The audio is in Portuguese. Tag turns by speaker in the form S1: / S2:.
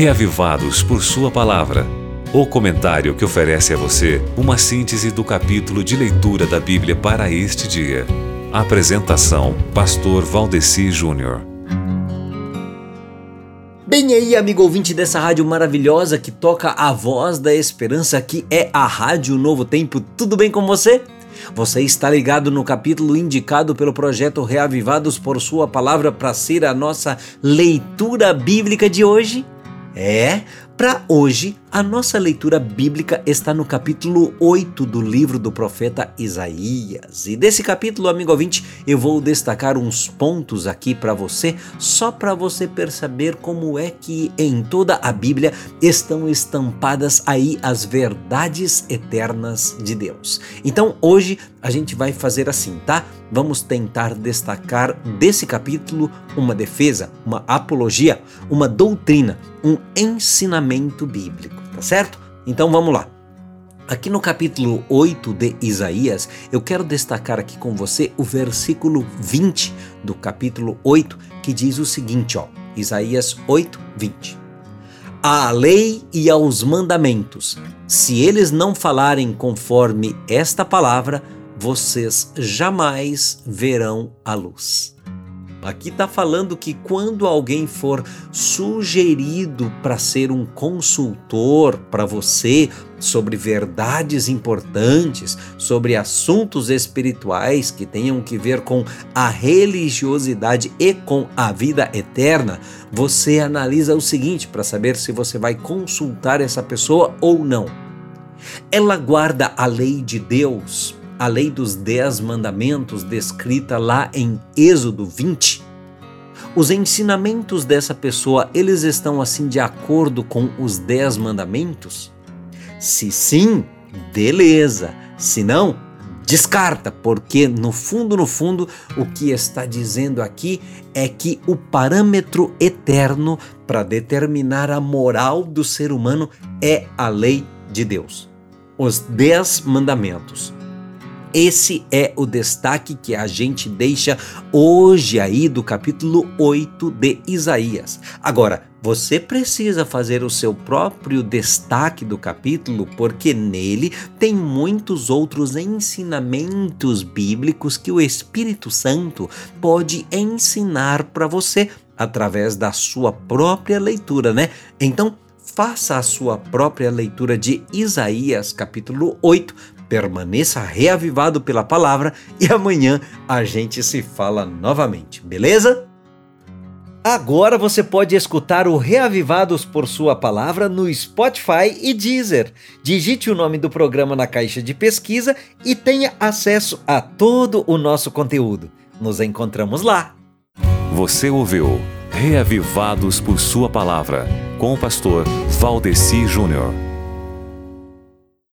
S1: Reavivados por Sua Palavra. O comentário que oferece a você uma síntese do capítulo de leitura da Bíblia para este dia. Apresentação: Pastor Valdeci Júnior.
S2: Bem aí, amigo ouvinte dessa rádio maravilhosa que toca a voz da esperança, que é a Rádio Novo Tempo. Tudo bem com você? Você está ligado no capítulo indicado pelo projeto Reavivados por Sua Palavra para ser a nossa leitura bíblica de hoje? É, para hoje, a nossa leitura bíblica está no capítulo 8 do livro do profeta Isaías. E desse capítulo, amigo ouvinte, eu vou destacar uns pontos aqui para você, só para você perceber como é que em toda a Bíblia estão estampadas aí as verdades eternas de Deus. Então, hoje a gente vai fazer assim, tá? Vamos tentar destacar desse capítulo uma defesa, uma apologia, uma doutrina, um ensinamento bíblico tá certo? Então vamos lá. Aqui no capítulo 8 de Isaías, eu quero destacar aqui com você o versículo 20 do capítulo 8, que diz o seguinte, ó, Isaías 8, 20. À lei e aos mandamentos, se eles não falarem conforme esta palavra, vocês jamais verão a luz. Aqui está falando que quando alguém for sugerido para ser um consultor para você sobre verdades importantes, sobre assuntos espirituais que tenham que ver com a religiosidade e com a vida eterna, você analisa o seguinte para saber se você vai consultar essa pessoa ou não. Ela guarda a lei de Deus a lei dos dez mandamentos descrita lá em Êxodo 20, os ensinamentos dessa pessoa, eles estão assim de acordo com os dez mandamentos? Se sim, beleza. Se não, descarta, porque no fundo, no fundo, o que está dizendo aqui é que o parâmetro eterno para determinar a moral do ser humano é a lei de Deus. Os dez mandamentos. Esse é o destaque que a gente deixa hoje aí do capítulo 8 de Isaías. Agora, você precisa fazer o seu próprio destaque do capítulo, porque nele tem muitos outros ensinamentos bíblicos que o Espírito Santo pode ensinar para você através da sua própria leitura, né? Então, faça a sua própria leitura de Isaías capítulo 8 permaneça reavivado pela palavra e amanhã a gente se fala novamente, beleza? Agora você pode escutar o Reavivados por Sua Palavra no Spotify e Deezer. Digite o nome do programa na caixa de pesquisa e tenha acesso a todo o nosso conteúdo. Nos encontramos lá.
S1: Você ouviu Reavivados por Sua Palavra com o pastor Valdeci Júnior.